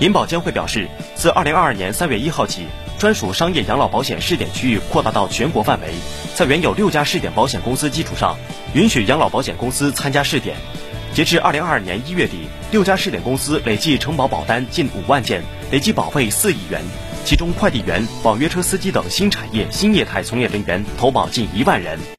银保监会表示自二零二二年三月一号起专属商业养老保险试点区域扩大到全国范围。在原有六家试点保险公司基础上允许养老保险公司参加试点。截至二零二二年一月底六家试点公司累计承保保单近五万件累计保费四亿元其中快递员网约车司机等新产业新业态从业人员投保近一万人。